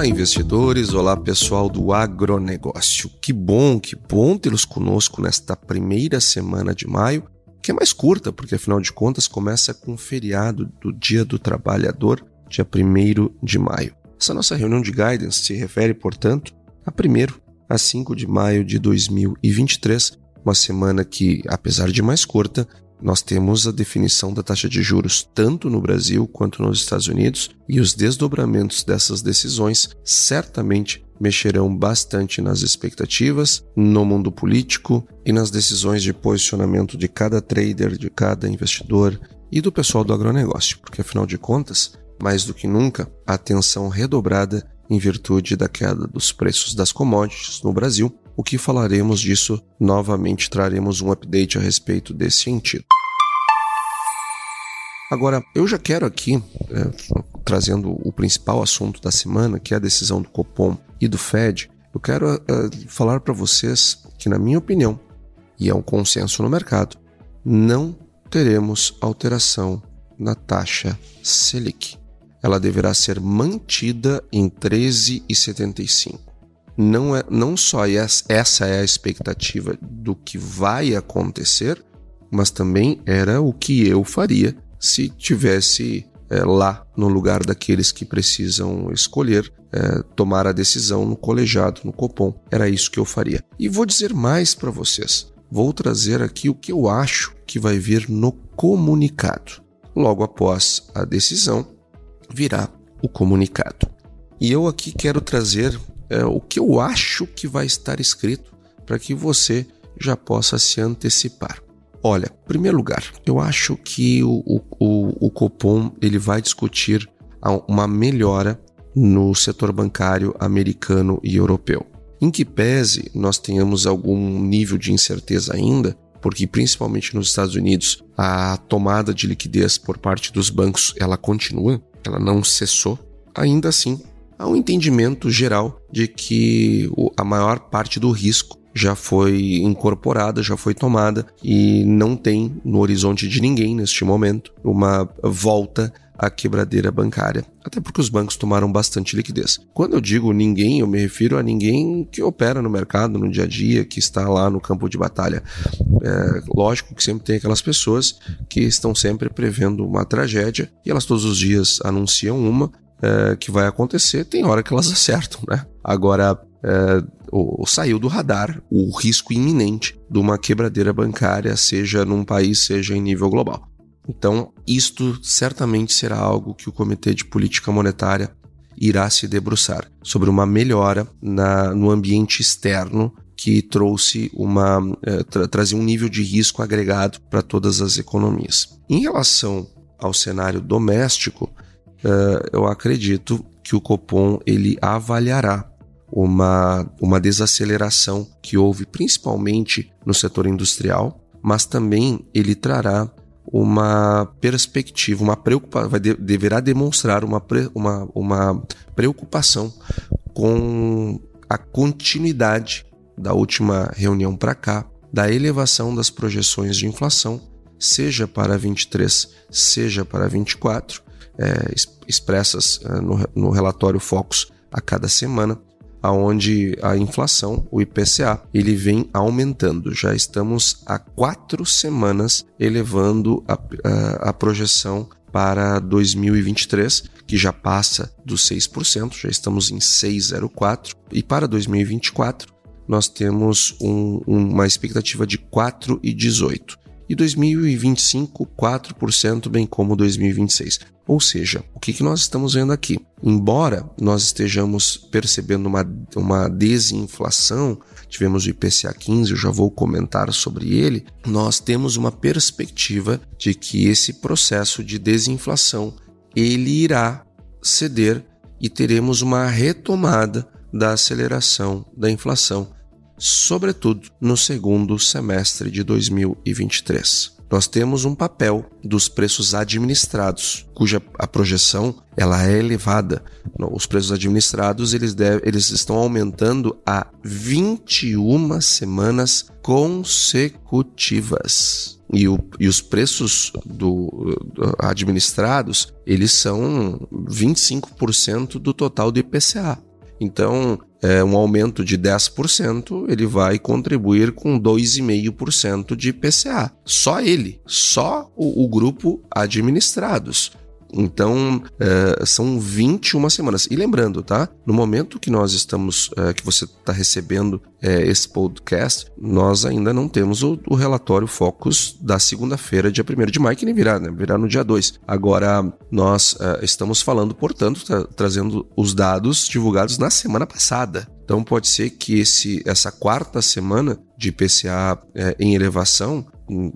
Olá, investidores! Olá, pessoal do agronegócio. Que bom, que bom tê-los conosco nesta primeira semana de maio que é mais curta, porque afinal de contas começa com o feriado do Dia do Trabalhador, dia 1 de maio. Essa nossa reunião de guidance se refere, portanto, a 1 a 5 de maio de 2023, uma semana que, apesar de mais curta, nós temos a definição da taxa de juros tanto no Brasil quanto nos Estados Unidos e os desdobramentos dessas decisões certamente mexerão bastante nas expectativas, no mundo político e nas decisões de posicionamento de cada trader, de cada investidor e do pessoal do agronegócio, porque afinal de contas, mais do que nunca, a atenção redobrada em virtude da queda dos preços das commodities no Brasil, o que falaremos disso novamente, traremos um update a respeito desse sentido. Agora, eu já quero aqui, é, trazendo o principal assunto da semana, que é a decisão do Copom e do Fed, eu quero uh, falar para vocês que, na minha opinião, e é um consenso no mercado, não teremos alteração na taxa Selic. Ela deverá ser mantida em 13,75. Não, é, não só essa é a expectativa do que vai acontecer, mas também era o que eu faria se tivesse é, lá no lugar daqueles que precisam escolher, é, tomar a decisão no colegiado, no Copom. Era isso que eu faria. E vou dizer mais para vocês. Vou trazer aqui o que eu acho que vai vir no comunicado. Logo após a decisão, virá o comunicado. E eu aqui quero trazer é, o que eu acho que vai estar escrito para que você já possa se antecipar. Olha, em primeiro lugar, eu acho que o, o, o Copom ele vai discutir uma melhora no setor bancário americano e europeu. Em que pese nós tenhamos algum nível de incerteza ainda, porque principalmente nos Estados Unidos a tomada de liquidez por parte dos bancos ela continua, ela não cessou. Ainda assim, há um entendimento geral de que a maior parte do risco já foi incorporada, já foi tomada e não tem no horizonte de ninguém neste momento uma volta à quebradeira bancária. Até porque os bancos tomaram bastante liquidez. Quando eu digo ninguém, eu me refiro a ninguém que opera no mercado, no dia a dia, que está lá no campo de batalha. É, lógico que sempre tem aquelas pessoas que estão sempre prevendo uma tragédia e elas todos os dias anunciam uma é, que vai acontecer, tem hora que elas acertam, né? Agora, é, saiu do radar o risco iminente de uma quebradeira bancária, seja num país, seja em nível global. Então, isto certamente será algo que o Comitê de Política Monetária irá se debruçar sobre uma melhora na, no ambiente externo que trouxe uma eh, tra trazia um nível de risco agregado para todas as economias. Em relação ao cenário doméstico, eu acredito que o Copom ele avaliará uma, uma desaceleração que houve principalmente no setor industrial, mas também ele trará uma perspectiva, uma preocupação, deverá demonstrar uma, uma, uma preocupação com a continuidade da última reunião para cá, da elevação das projeções de inflação, seja para 23, seja para 24, é, expressas é, no, no relatório Focus a cada semana, aonde a inflação, o IPCA, ele vem aumentando. Já estamos há quatro semanas elevando a, a, a projeção para 2023, que já passa dos 6%, já estamos em 6,04%, e para 2024 nós temos um, uma expectativa de 4,18% e 2025 4%, bem como 2026. Ou seja, o que, que nós estamos vendo aqui? Embora nós estejamos percebendo uma, uma desinflação, tivemos o IPCA 15, eu já vou comentar sobre ele, nós temos uma perspectiva de que esse processo de desinflação ele irá ceder e teremos uma retomada da aceleração da inflação sobretudo no segundo semestre de 2023. Nós temos um papel dos preços administrados, cuja a projeção ela é elevada. Os preços administrados eles, deve, eles estão aumentando há 21 semanas consecutivas. E, o, e, os preços do, do, administrados eles são 25% do total do IPCA. Então, é, um aumento de 10%, ele vai contribuir com 2,5% de PCA. Só ele, só o, o grupo administrados. Então, é, são 21 semanas. E lembrando, tá? No momento que nós estamos, é, que você está recebendo é, esse podcast, nós ainda não temos o, o relatório Focus da segunda-feira, dia 1 de maio, que nem virá, né? Virá no dia 2. Agora, nós estamos falando, portanto, tra trazendo os dados divulgados na semana passada. Então, pode ser que esse, essa quarta semana de PCA é, em elevação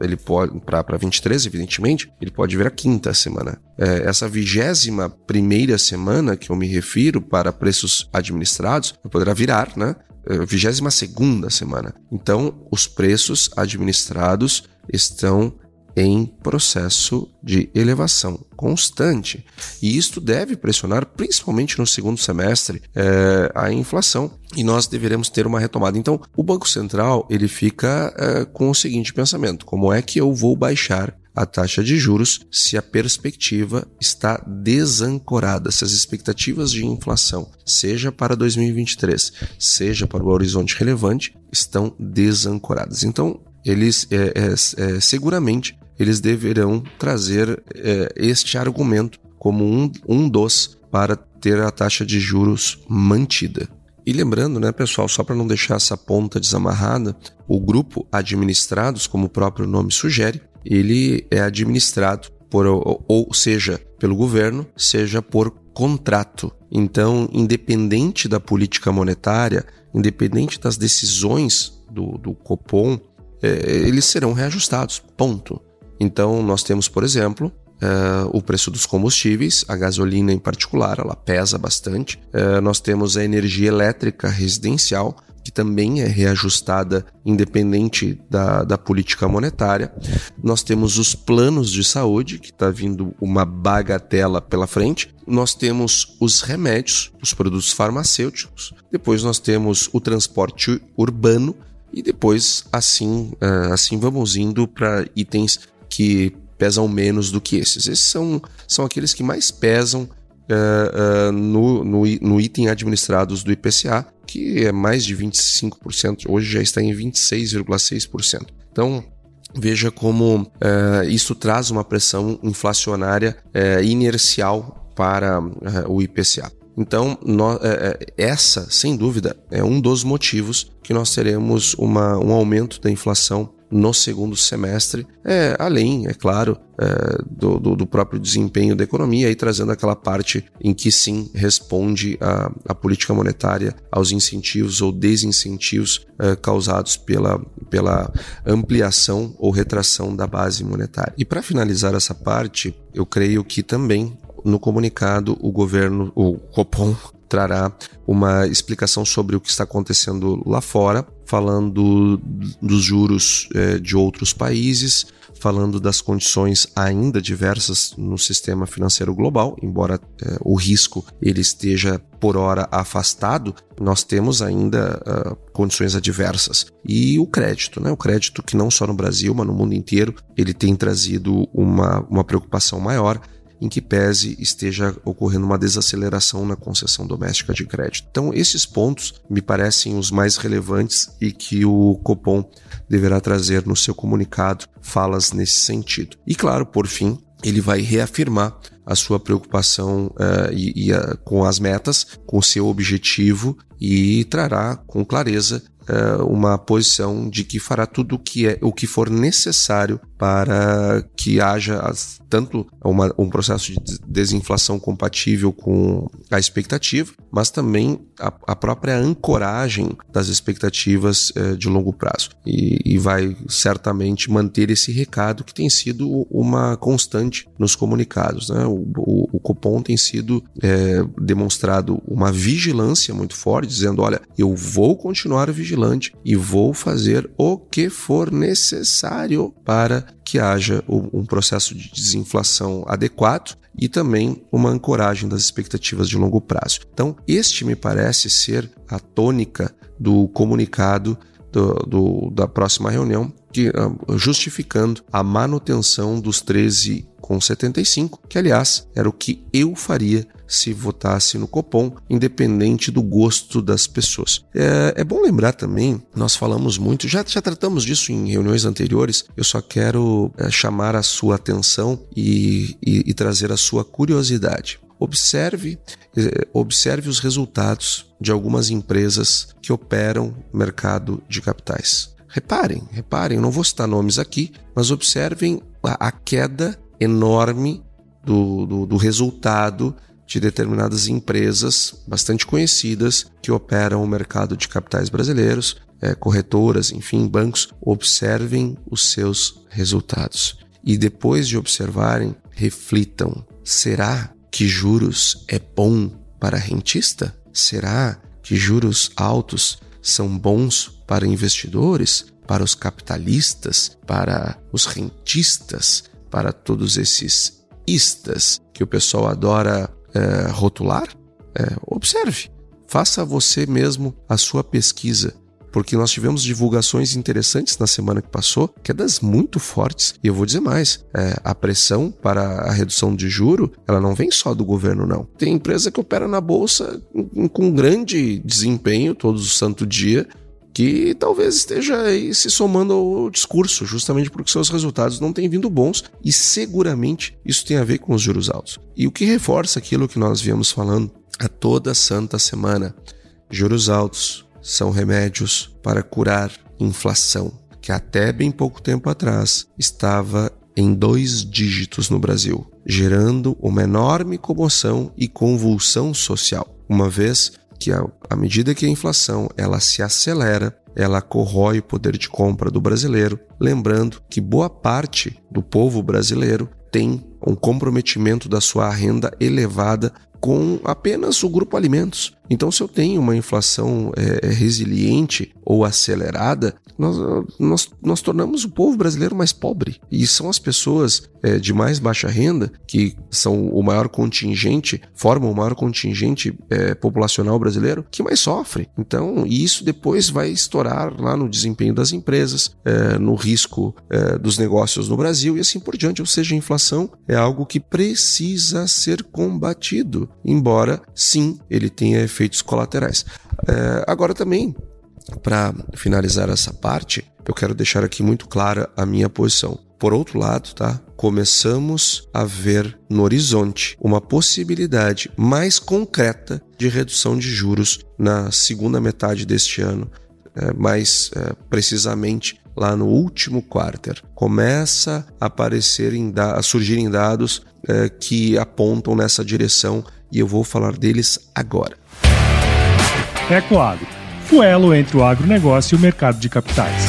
ele pode para 23, evidentemente, ele pode vir a quinta semana. É, essa vigésima primeira semana que eu me refiro para preços administrados poderá virar, né? É, vigésima segunda semana. Então, os preços administrados estão em processo de elevação constante. E isto deve pressionar, principalmente no segundo semestre, é, a inflação. E nós deveremos ter uma retomada. Então, o Banco Central ele fica é, com o seguinte pensamento: como é que eu vou baixar a taxa de juros se a perspectiva está desancorada, se as expectativas de inflação, seja para 2023, seja para o horizonte relevante, estão desancoradas. Então, eles é, é, é, seguramente eles deverão trazer é, este argumento como um, um dos para ter a taxa de juros mantida. E lembrando, né, pessoal, só para não deixar essa ponta desamarrada, o grupo administrados, como o próprio nome sugere, ele é administrado por ou seja pelo governo, seja por contrato. Então, independente da política monetária, independente das decisões do, do Copom, eles serão reajustados. Ponto. Então, nós temos, por exemplo, Uh, o preço dos combustíveis, a gasolina em particular, ela pesa bastante. Uh, nós temos a energia elétrica residencial, que também é reajustada independente da, da política monetária. Nós temos os planos de saúde, que está vindo uma bagatela pela frente. Nós temos os remédios, os produtos farmacêuticos. Depois nós temos o transporte urbano. E depois, assim, uh, assim vamos indo para itens que pesam menos do que esses. Esses são, são aqueles que mais pesam uh, uh, no, no, no, item administrados do IPCA, que é mais de 25%, hoje já está em 26,6%. Então, veja como uh, isso traz uma pressão inflacionária inercial para o IPCA. Então, nós, essa, sem dúvida, é um dos motivos que nós teremos uma, um aumento da inflação no segundo semestre, é, além, é claro, é, do, do, do, próprio desempenho da economia e trazendo aquela parte em que sim responde a, a política monetária aos incentivos ou desincentivos é, causados pela, pela ampliação ou retração da base monetária. E para finalizar essa parte, eu creio que também no comunicado o governo, o Copom, trará uma explicação sobre o que está acontecendo lá fora, falando dos juros é, de outros países, falando das condições ainda diversas no sistema financeiro global, embora é, o risco ele esteja por hora afastado, nós temos ainda uh, condições adversas. E o crédito, né? O crédito que não só no Brasil, mas no mundo inteiro, ele tem trazido uma, uma preocupação maior em que pese esteja ocorrendo uma desaceleração na concessão doméstica de crédito. Então, esses pontos me parecem os mais relevantes e que o Copom deverá trazer no seu comunicado falas nesse sentido. E claro, por fim, ele vai reafirmar a sua preocupação uh, e, e com as metas, com o seu objetivo e trará com clareza uh, uma posição de que fará tudo o que, é, o que for necessário para que haja as, tanto uma, um processo de desinflação compatível com a expectativa, mas também a, a própria ancoragem das expectativas uh, de longo prazo. E, e, vai certamente manter esse recado que tem sido uma constante nos comunicados. Né? O, o, o Copom tem sido é, demonstrado uma vigilância muito forte, dizendo: olha, eu vou continuar vigilante e vou fazer o que for necessário para que haja um processo de desinflação adequado e também uma ancoragem das expectativas de longo prazo. Então, este me parece ser a tônica do comunicado do, do, da próxima reunião, que, ah, justificando a manutenção dos 13,75, que aliás era o que eu faria se votasse no Copom, independente do gosto das pessoas. É, é bom lembrar também, nós falamos muito, já, já tratamos disso em reuniões anteriores, eu só quero é, chamar a sua atenção e, e, e trazer a sua curiosidade. Observe, é, observe os resultados de algumas empresas que operam mercado de capitais. Reparem, reparem, não vou citar nomes aqui, mas observem a, a queda enorme do, do, do resultado de determinadas empresas bastante conhecidas que operam o mercado de capitais brasileiros, é, corretoras, enfim, bancos, observem os seus resultados. E depois de observarem, reflitam: será que juros é bom para rentista? Será que juros altos são bons para investidores, para os capitalistas, para os rentistas, para todos esses istas que o pessoal adora é, rotular, é, observe, faça você mesmo a sua pesquisa, porque nós tivemos divulgações interessantes na semana que passou, quedas muito fortes. E eu vou dizer mais: é, a pressão para a redução de juro, ela não vem só do governo, não. Tem empresa que opera na bolsa com grande desempenho todo santo dia, que talvez esteja aí se somando ao discurso, justamente porque seus resultados não têm vindo bons e seguramente isso tem a ver com os juros altos. E o que reforça aquilo que nós viemos falando a toda santa semana: juros altos são remédios para curar inflação, que até bem pouco tempo atrás estava em dois dígitos no Brasil, gerando uma enorme comoção e convulsão social, uma vez que à medida que a inflação ela se acelera, ela corrói o poder de compra do brasileiro, lembrando que boa parte do povo brasileiro tem um comprometimento da sua renda elevada com apenas o grupo alimentos. Então, se eu tenho uma inflação é, resiliente ou acelerada, nós, nós, nós tornamos o povo brasileiro mais pobre. E são as pessoas é, de mais baixa renda, que são o maior contingente, formam o maior contingente é, populacional brasileiro, que mais sofre. Então, isso depois vai estourar lá no desempenho das empresas, é, no risco é, dos negócios no Brasil e assim por diante. Ou seja, a inflação é algo que precisa ser combatido, embora sim ele tenha efeitos colaterais. É, agora também para finalizar essa parte, eu quero deixar aqui muito clara a minha posição. Por outro lado, tá? Começamos a ver no horizonte uma possibilidade mais concreta de redução de juros na segunda metade deste ano, é, mais é, precisamente lá no último quarter. Começa a aparecer a surgirem dados é, que apontam nessa direção e eu vou falar deles agora. Ecoagro o elo entre o agronegócio e o mercado de capitais.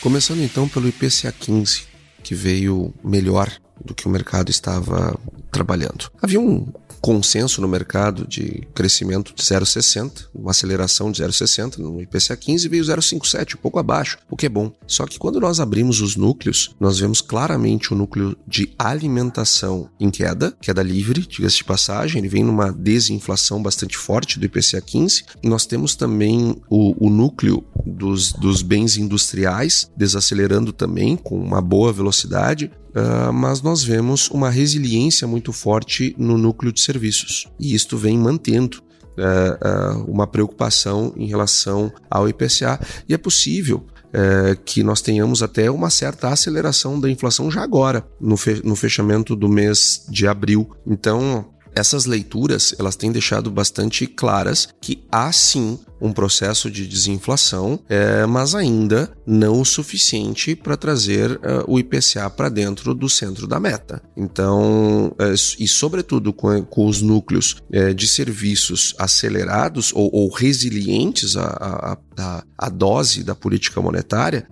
Começando então pelo IPCA 15, que veio melhor do que o mercado estava trabalhando. Havia um consenso no mercado de crescimento de 0,60, uma aceleração de 0,60 no IPCA 15 veio 0,57, um pouco abaixo, o que é bom. Só que quando nós abrimos os núcleos, nós vemos claramente o núcleo de alimentação em queda, queda livre, diga-se de passagem, ele vem numa desinflação bastante forte do IPCA 15, e nós temos também o, o núcleo dos, dos bens industriais desacelerando também com uma boa velocidade, Uh, mas nós vemos uma resiliência muito forte no núcleo de serviços e isto vem mantendo é, é, uma preocupação em relação ao IPCA. E é possível é, que nós tenhamos até uma certa aceleração da inflação já agora, no, fe no fechamento do mês de abril. Então, essas leituras elas têm deixado bastante claras que há sim um processo de desinflação, é, mas ainda não o suficiente para trazer uh, o IPCA para dentro do centro da meta. Então, é, e sobretudo com, com os núcleos de serviços acelerados ou, ou resilientes à, à, à, dose da política monetária,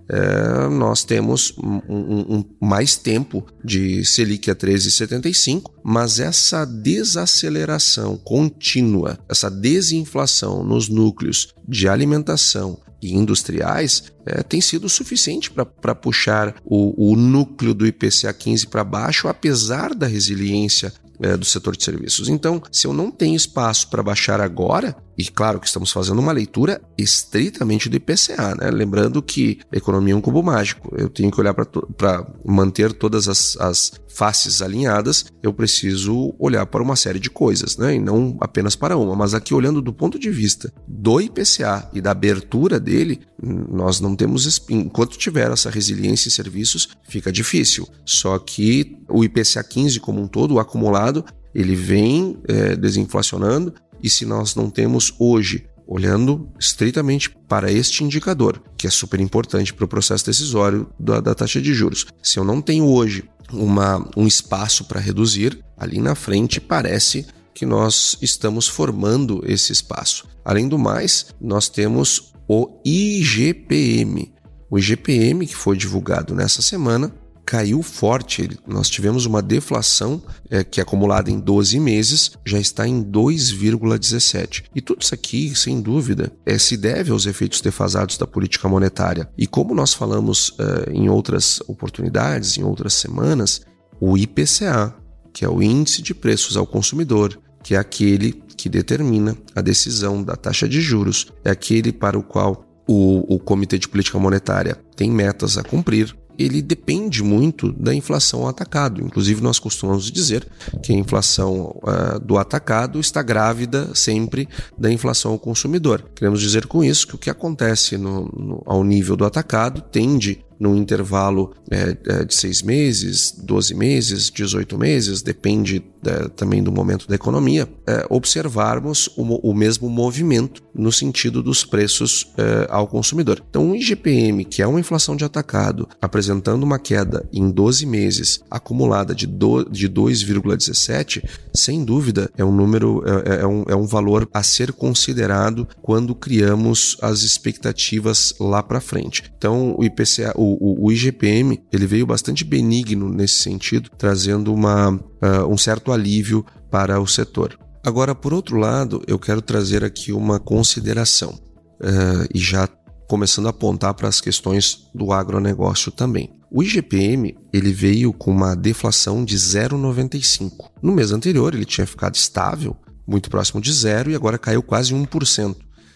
nós temos um, um, um, mais tempo de Selic a 13,75, mas essa desaceleração contínua, essa desinflação nos núcleos de alimentação e industriais é, tem sido suficiente para puxar o, o, núcleo do IPCA 15 para baixo, apesar da resiliência é, do setor de serviços. Então, se eu não tenho espaço para baixar agora, e claro que estamos fazendo uma leitura estritamente do IPCA, né? lembrando que economia é um cubo mágico, eu tenho que olhar para manter todas as, as faces alinhadas, eu preciso olhar para uma série de coisas, né? e não apenas para uma. Mas aqui, olhando do ponto de vista do IPCA e da abertura dele, nós não temos. Enquanto tiver essa resiliência em serviços, fica difícil. Só que o IPCA 15 como um todo, o acumulado, ele vem é, desinflacionando e se nós não temos hoje, olhando estritamente para este indicador, que é super importante para o processo decisório da, da taxa de juros, se eu não tenho hoje uma, um espaço para reduzir, ali na frente parece que nós estamos formando esse espaço. Além do mais, nós temos o IGPM. O IGPM, que foi divulgado nessa semana, caiu forte. Nós tivemos uma deflação é, que, acumulada em 12 meses, já está em 2,17. E tudo isso aqui, sem dúvida, é, se deve aos efeitos defasados da política monetária. E como nós falamos é, em outras oportunidades, em outras semanas, o IPCA, que é o Índice de Preços ao Consumidor, que é aquele que determina a decisão da taxa de juros, é aquele para o qual o, o Comitê de Política Monetária tem metas a cumprir, ele depende muito da inflação ao atacado. Inclusive, nós costumamos dizer que a inflação uh, do atacado está grávida sempre da inflação ao consumidor. Queremos dizer com isso que o que acontece no, no, ao nível do atacado tende num intervalo é, de seis meses, 12 meses, 18 meses, depende é, também do momento da economia, é, observarmos o, o, mesmo movimento no sentido dos preços é, ao consumidor. Então, o IGPM, que é uma inflação de atacado, apresentando uma queda em 12 meses acumulada de, de 2,17, sem dúvida é um número, é, é, é, um, é um valor a ser considerado quando criamos as expectativas lá para frente. Então, o IPCA, o o, o, IGPM ele veio bastante benigno nesse sentido, trazendo uma, uh, um certo alívio para o setor. Agora, por outro lado, eu quero trazer aqui uma consideração uh, e já começando a apontar para as questões do agronegócio também. O IGPM ele veio com uma deflação de 0,95. No mês anterior ele tinha ficado estável, muito próximo de zero, e agora caiu quase 1%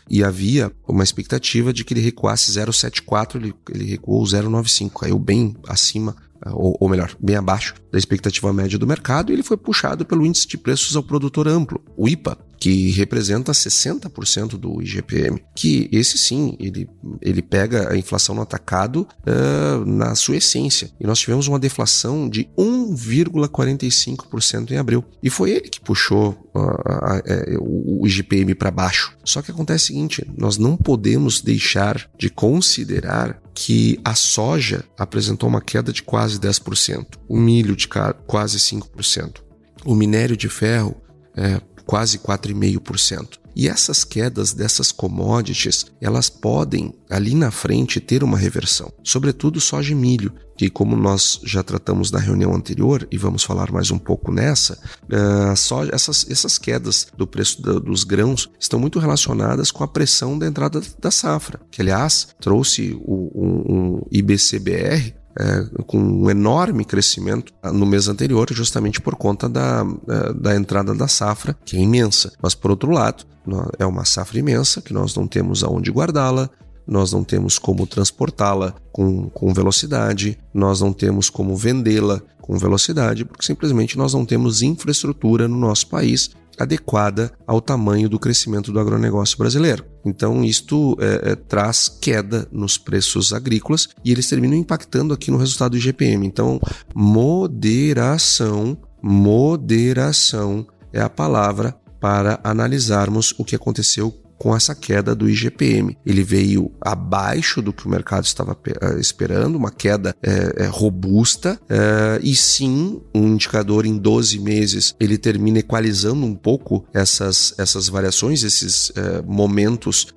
e havia uma expectativa de que ele recuasse 0,74, ele, ele recuou 0,95, caiu bem acima ou, ou, melhor, bem abaixo da expectativa média do mercado, e ele foi puxado pelo índice de preços ao produtor amplo, o IPA, que representa 60% do IGPM, que esse sim, ele, ele pega a inflação no atacado uh, na sua essência. E nós tivemos uma deflação de 1,45% em abril. E foi ele que puxou uh, uh, o IGPM para baixo. Só que acontece o seguinte, nós não podemos deixar de considerar que a soja apresentou uma queda de quase 10%, o milho de quase 5%, o minério de ferro é, quase 4,5%. E essas quedas dessas commodities, elas podem ali na frente ter uma reversão, sobretudo soja e milho, que como nós já tratamos na reunião anterior e vamos falar mais um pouco nessa, uh, soja, essas, essas quedas do preço da, dos grãos estão muito relacionadas com a pressão da entrada da safra, que aliás trouxe o, um, um IBCBR é, com um enorme crescimento no mês anterior, justamente por conta da, da entrada da safra, que é imensa. Mas, por outro lado, é uma safra imensa que nós não temos aonde guardá-la, nós não temos como transportá-la com, com velocidade, nós não temos como vendê-la com velocidade, porque simplesmente nós não temos infraestrutura no nosso país adequada ao tamanho do crescimento do agronegócio brasileiro. Então, isto é, é, traz queda nos preços agrícolas e eles terminam impactando aqui no resultado do IGPM. Então, moderação, moderação é a palavra para analisarmos o que aconteceu com essa queda do IGPM. Ele veio abaixo do que o mercado estava eh, esperando, uma queda é, é, robusta, é, e sim, um indicador em 12 meses ele termina equalizando um pouco essas, essas variações, esses momentos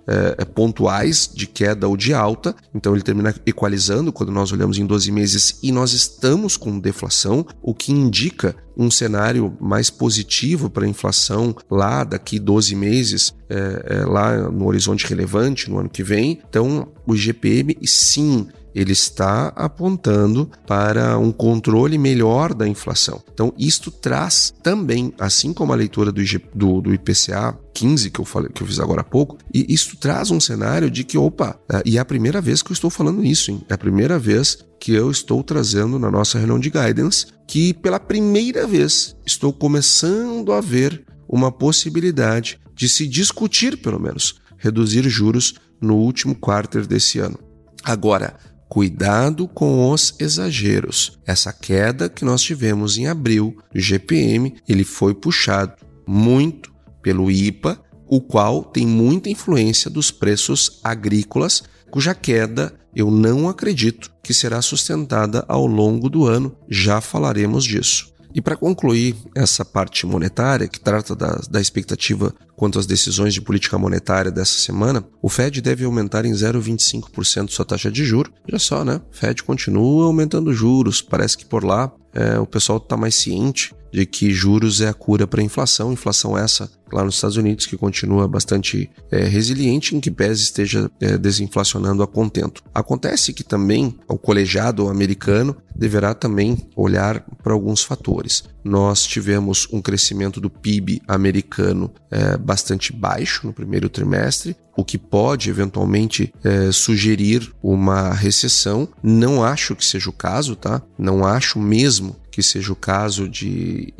pontuais de queda ou de alta. Então ele termina equalizando quando nós olhamos em 12 meses e nós estamos com deflação, o que indica um cenário mais positivo para a inflação lá daqui 12 meses, é, é, lá no horizonte relevante no ano que vem. Então, o IGPM, sim, ele está apontando para um controle melhor da inflação. Então, isto traz também, assim como a leitura do, IG, do, do IPCA 15 que eu falei, que eu fiz agora há pouco, e isso traz um cenário de que, opa, é, e é a primeira vez que eu estou falando isso, hein? É a primeira vez que eu estou trazendo na nossa reunião de guidance, que pela primeira vez estou começando a ver uma possibilidade de se discutir, pelo menos, reduzir juros no último quarto desse ano. Agora, Cuidado com os exageros. Essa queda que nós tivemos em abril do GPM, ele foi puxado muito pelo IPA, o qual tem muita influência dos preços agrícolas, cuja queda eu não acredito que será sustentada ao longo do ano, já falaremos disso. E para concluir essa parte monetária, que trata da, da, expectativa quanto às decisões de política monetária dessa semana, o Fed deve aumentar em 0,25% sua taxa de juros. Já só, né? O Fed continua aumentando juros. Parece que por lá é, o pessoal está mais ciente de que juros é a cura para a inflação. Inflação essa lá nos Estados Unidos que continua bastante é, resiliente, em que pese esteja é, desinflacionando a contento. Acontece que também o colegiado americano deverá também olhar para alguns fatores. Nós tivemos um crescimento do PIB americano é, bastante baixo no primeiro trimestre, o que pode eventualmente é, sugerir uma recessão. Não acho que seja o caso, tá? Não acho mesmo que seja o caso de,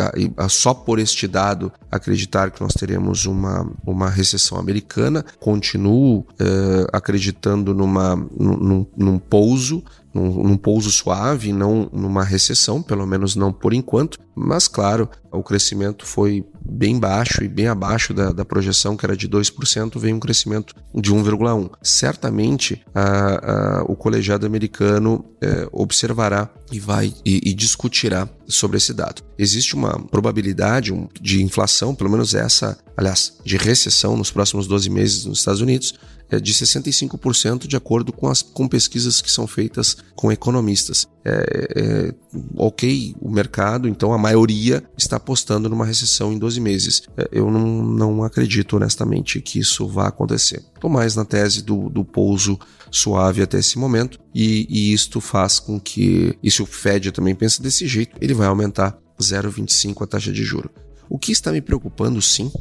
só por este dado, acreditar que nós teremos uma, uma recessão americana. Continuo uh, acreditando numa, num, num pouso num, num pouso suave, não numa recessão, pelo menos não por enquanto. Mas, claro, o crescimento foi bem baixo e bem abaixo da, da projeção, que era de 2%, veio um crescimento de 1,1%. Certamente, a, a, o colegiado americano é, observará e vai e, e, discutirá sobre esse dado. Existe uma probabilidade de inflação, pelo menos essa, aliás, de recessão nos próximos 12 meses nos Estados Unidos, é de 65% de acordo com as com pesquisas que são feitas com economistas. É, é, ok, o mercado, então a maioria está apostando numa recessão em 12 meses. É, eu não, não acredito honestamente que isso vá acontecer. Estou mais na tese do, do pouso suave até esse momento, e, e isto faz com que, e se o Fed também pensa desse jeito, ele vai aumentar 0,25 a taxa de juro. O que está me preocupando, sim,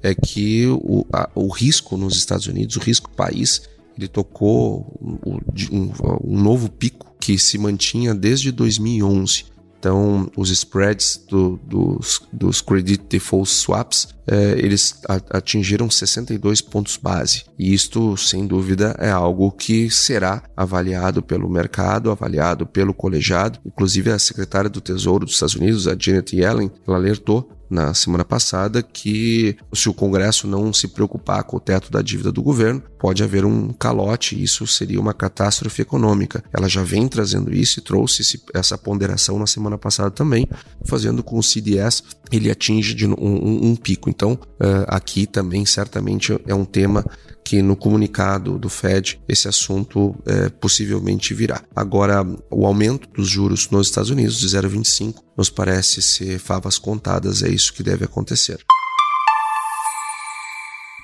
é que o, a, o risco nos Estados Unidos, o risco país, ele tocou um, um, um novo pico que se mantinha desde 2011. Então, os spreads do, dos, dos credit default swaps, eles atingiram 62 pontos base. E isto, sem dúvida, é algo que será avaliado pelo mercado, avaliado pelo colegiado. Inclusive, a secretária do Tesouro dos Estados Unidos, a Janet Yellen, ela alertou na semana passada que se o Congresso não se preocupar com o teto da dívida do governo, pode haver um calote isso seria uma catástrofe econômica. Ela já vem trazendo isso e trouxe essa ponderação na semana passada também, fazendo com o CDS ele atinge um, um, um pico. Então, uh, aqui também certamente é um tema que no comunicado do Fed esse assunto é, possivelmente virá. Agora, o aumento dos juros nos Estados Unidos de 0,25 nos parece ser favas contadas, é isso que deve acontecer.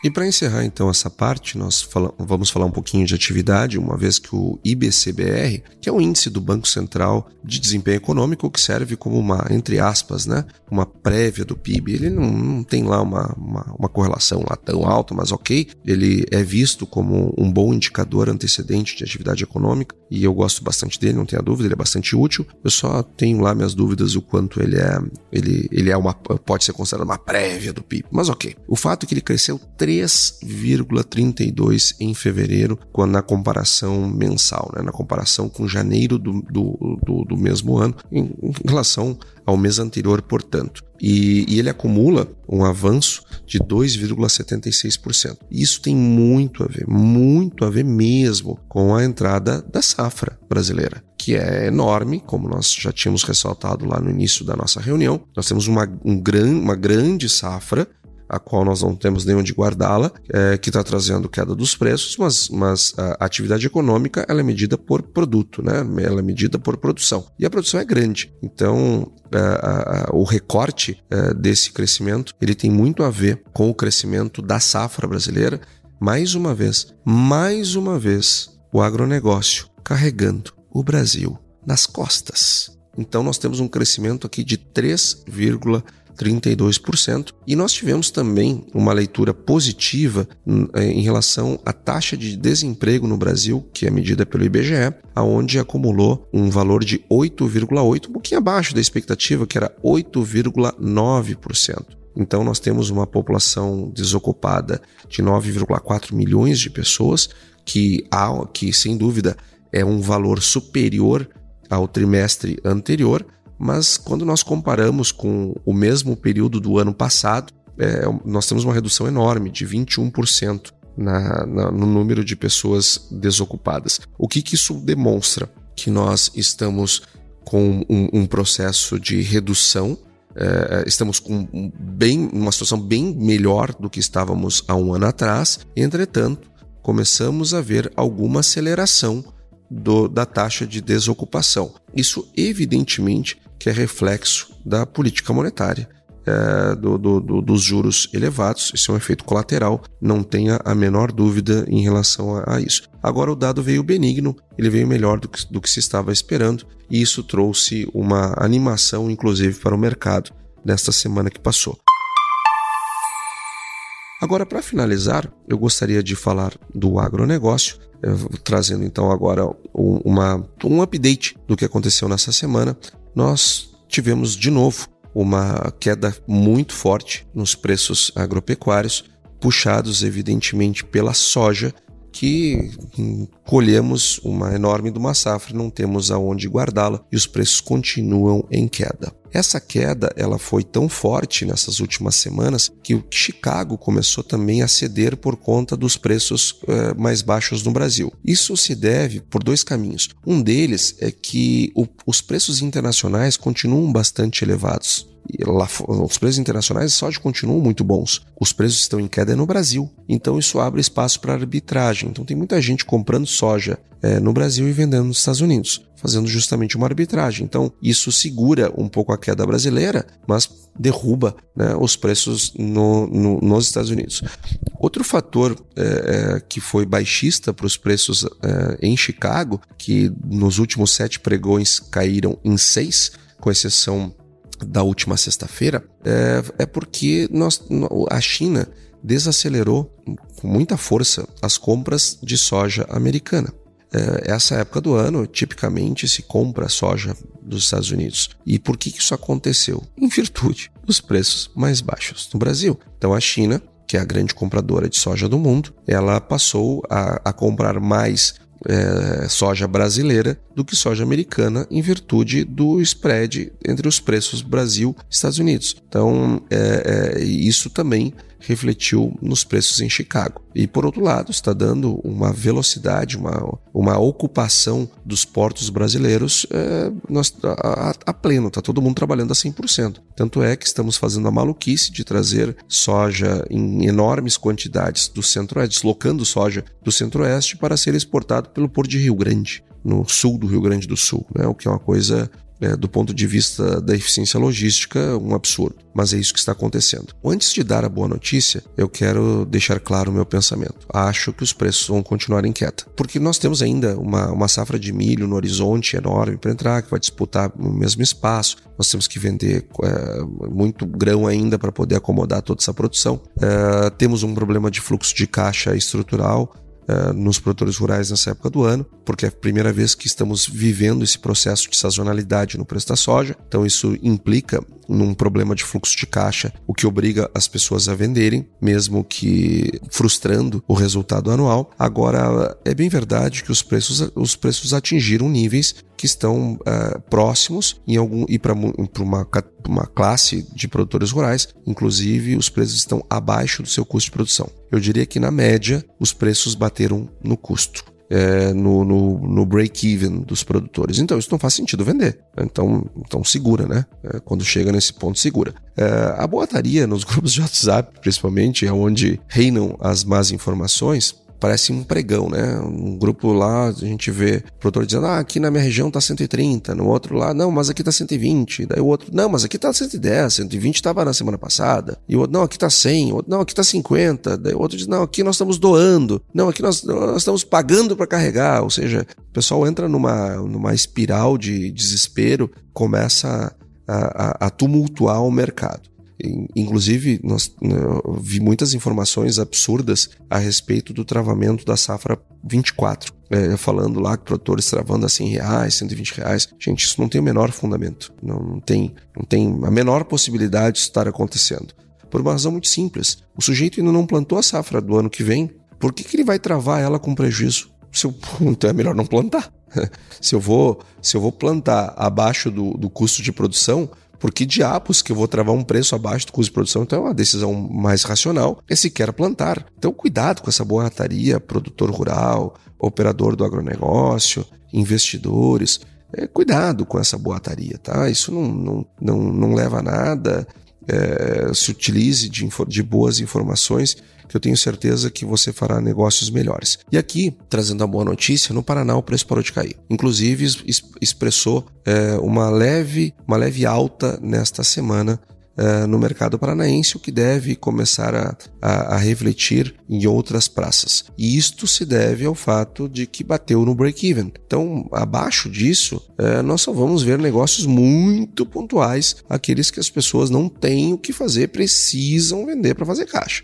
E para encerrar então essa parte, nós fala vamos falar um pouquinho de atividade, uma vez que o IBCBR, que é o índice do Banco Central de Desempenho Econômico, que serve como uma, entre aspas, né, uma prévia do PIB, ele não, não tem lá uma, uma, uma, correlação lá tão alta, mas ok, ele é visto como um bom indicador antecedente de atividade econômica e eu gosto bastante dele, não tenha dúvida, ele é bastante útil. Eu só tenho lá minhas dúvidas o quanto ele é, ele, ele é uma, pode ser considerado uma prévia do PIB, mas ok. O fato é que ele cresceu 3,32 em fevereiro, quando na comparação mensal, né, na comparação com janeiro do, do, do, do mesmo ano, em, em relação ao mês anterior, portanto. E, e, ele acumula um avanço de 2,76%. Isso tem muito a ver, muito a ver mesmo com a entrada da safra brasileira, que é enorme, como nós já tínhamos ressaltado lá no início da nossa reunião. Nós temos uma, um gran, uma grande safra a qual nós não temos nem onde guardá-la, é, que está trazendo queda dos preços, mas, mas a atividade econômica ela é medida por produto, né? ela é medida por produção. E a produção é grande. Então, é, a, o recorte é, desse crescimento ele tem muito a ver com o crescimento da safra brasileira. Mais uma vez, mais uma vez, o agronegócio carregando o Brasil nas costas. Então, nós temos um crescimento aqui de 3,5%. 32%. E nós tivemos também uma leitura positiva hum, é, em relação à taxa de desemprego no Brasil, que é medida pelo IBGE, aonde acumulou um valor de 8,8, um pouquinho abaixo da expectativa, que era 8,9%. Então, nós temos uma população desocupada de 9,4 milhões de pessoas, que, há, que sem dúvida é um valor superior ao trimestre anterior, mas quando nós comparamos com o mesmo período do ano passado, é, nós temos uma redução enorme de 21% na, na, no número de pessoas desocupadas. O que, que isso demonstra? Que nós estamos com um, um processo de redução é, estamos com bem, uma situação bem melhor do que estávamos há um ano atrás. Entretanto, começamos a ver alguma aceleração do, da taxa de desocupação. Isso, evidentemente, que é reflexo da política monetária. É, do, do, do, dos juros elevados, isso é um efeito colateral, não tenha a menor dúvida em relação a, a isso. Agora, o dado veio benigno, ele veio melhor do que, do que se estava esperando, e isso trouxe uma animação, inclusive, para o mercado nesta semana que passou. Agora, para finalizar, eu gostaria de falar do agronegócio, eh, trazendo então agora um, uma, um update do que aconteceu nessa semana nós tivemos de novo uma queda muito forte nos preços agropecuários, puxados evidentemente pela soja, que colhemos uma enorme de uma safra, não temos aonde guardá-la e os preços continuam em queda. Essa queda ela foi tão forte nessas últimas semanas que o Chicago começou também a ceder por conta dos preços eh, mais baixos no Brasil. Isso se deve por dois caminhos. Um deles é que o, os preços internacionais continuam bastante elevados. Lá, os preços internacionais de soja continuam muito bons. Os preços estão em queda no Brasil. Então isso abre espaço para arbitragem. Então tem muita gente comprando soja é, no Brasil e vendendo nos Estados Unidos fazendo justamente uma arbitragem. Então, isso segura um pouco a queda brasileira, mas derruba né, os preços no, no, nos Estados Unidos. Outro fator é, que foi baixista para os preços é, em Chicago, que nos últimos sete pregões caíram em seis, com exceção da última sexta-feira, é, é porque nós, a China desacelerou com muita força as compras de soja americana. É, essa época do ano, tipicamente se compra soja dos Estados Unidos. E por que isso aconteceu? Em virtude dos preços mais baixos no Brasil. Então a China, que é a grande compradora de soja do mundo, ela passou a, a comprar mais é, soja brasileira do que soja americana em virtude do spread entre os preços Brasil e Estados Unidos. Então, é, é, isso também refletiu nos preços em Chicago. E por outro lado, está dando uma velocidade, uma, uma ocupação dos portos brasileiros é, nós, a, a, pleno, está todo mundo trabalhando a 100%. Tanto é que estamos fazendo a maluquice de trazer soja em enormes quantidades do centro-oeste, deslocando soja do centro-oeste para ser exportado pelo Porto de Rio Grande, no sul do Rio Grande do Sul, né? o que é uma coisa é, do ponto de vista da eficiência logística, um absurdo. Mas é isso que está acontecendo. Antes de dar a boa notícia, eu quero deixar claro o meu pensamento. Acho que os preços vão continuar em queda. Porque nós temos ainda uma, uma safra de milho no horizonte enorme para entrar, que vai disputar o mesmo espaço. Nós temos que vender é, muito grão ainda para poder acomodar toda essa produção. É, temos um problema de fluxo de caixa estrutural uh, nos produtores rurais nessa época do ano, porque é a primeira vez que estamos vivendo esse processo de sazonalidade no preço da soja. Então isso implica num problema de fluxo de caixa, o que obriga as pessoas a venderem, mesmo que frustrando o resultado anual. Agora, é bem verdade que os preços, os preços atingiram níveis que estão uh, próximos em algum e para uma, uma classe de produtores rurais, inclusive os preços estão abaixo do seu custo de produção. Eu diria que na média os preços bateram no custo é, no, no, no break-even dos produtores. Então isso não faz sentido vender. Então, então segura, né? É, quando chega nesse ponto, segura. É, a boataria nos grupos de WhatsApp, principalmente, é onde reinam as más informações parece um pregão, né? Um grupo lá, a gente vê o produtor dizendo, ah, aqui na minha região tá 130, no outro lá, não, mas aqui tá 120, daí o outro, não, mas aqui tá 110, 120 estava na semana passada, e o outro, não, aqui tá 100, o outro, não, aqui tá 50, daí o outro diz, não, aqui nós estamos doando, não, aqui nós, nós estamos pagando para carregar, ou seja, o pessoal entra numa, numa espiral de desespero, começa a, a, a tumultuar o mercado. Inclusive, nós né, vi muitas informações absurdas a respeito do travamento da safra 24. É, falando lá que produtores travando a 100 reais, 120 reais. Gente, isso não tem o menor fundamento. Não, não, tem, não tem a menor possibilidade de estar acontecendo. Por uma razão muito simples. O sujeito ainda não plantou a safra do ano que vem. Por que, que ele vai travar ela com prejuízo? Se eu, então é melhor não plantar. se, eu vou, se eu vou plantar abaixo do, do custo de produção, por que diabos que eu vou travar um preço abaixo do custo de produção? Então é uma decisão mais racional, é sequer plantar. Então cuidado com essa boataria, produtor rural, operador do agronegócio, investidores. É, cuidado com essa boataria, tá? Isso não, não, não, não leva a nada. É, se utilize de, de boas informações que eu tenho certeza que você fará negócios melhores. E aqui, trazendo a boa notícia, no Paraná o preço parou de cair. Inclusive, expressou é, uma, leve, uma leve alta nesta semana Uh, no mercado paranaense, o que deve começar a, a, a, refletir em outras praças. E isto se deve ao fato de que bateu no break-even. Então, abaixo disso, uh, nós só vamos ver negócios muito pontuais, aqueles que as pessoas não têm o que fazer, precisam vender para fazer caixa.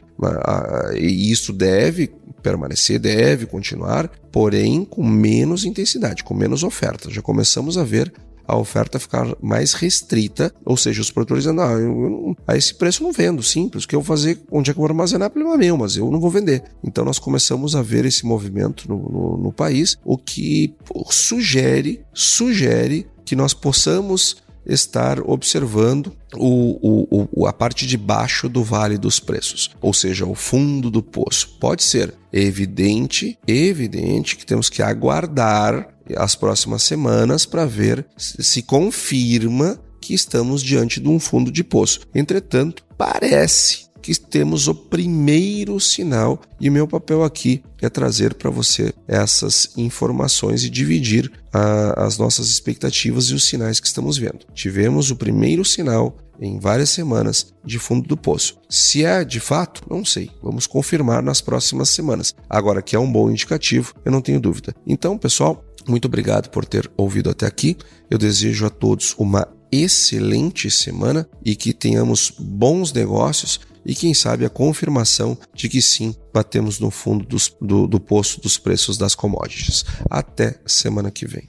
E isso deve permanecer, deve continuar, porém com menos intensidade, com menos oferta. Já começamos a ver a oferta ficar mais restrita, ou seja, os produtores dizendo, ah, eu, eu, a esse preço eu não vendo, simples, o que eu vou fazer, onde é que eu vou armazenar, problema meu, mas eu não vou vender. Então nós começamos a ver esse movimento no, no, no país, o que sugere, sugere que nós possamos estar observando o, o, a parte de baixo do vale dos preços, ou seja, o fundo do poço. Pode ser evidente, evidente que temos que aguardar as próximas semanas para ver se confirma que estamos diante de um fundo de poço. Entretanto, parece que temos o primeiro sinal e meu papel aqui é trazer para você essas informações e dividir a, as nossas expectativas e os sinais que estamos vendo. Tivemos o primeiro sinal em várias semanas de fundo do poço. Se é de fato, não sei. Vamos confirmar nas próximas semanas. Agora que é um bom indicativo, eu não tenho dúvida. Então, pessoal, muito obrigado por ter ouvido até aqui. Eu desejo a todos uma excelente semana e que tenhamos bons negócios e, quem sabe, a confirmação de que sim, batemos no fundo dos, do, do poço dos preços das commodities. Até semana que vem.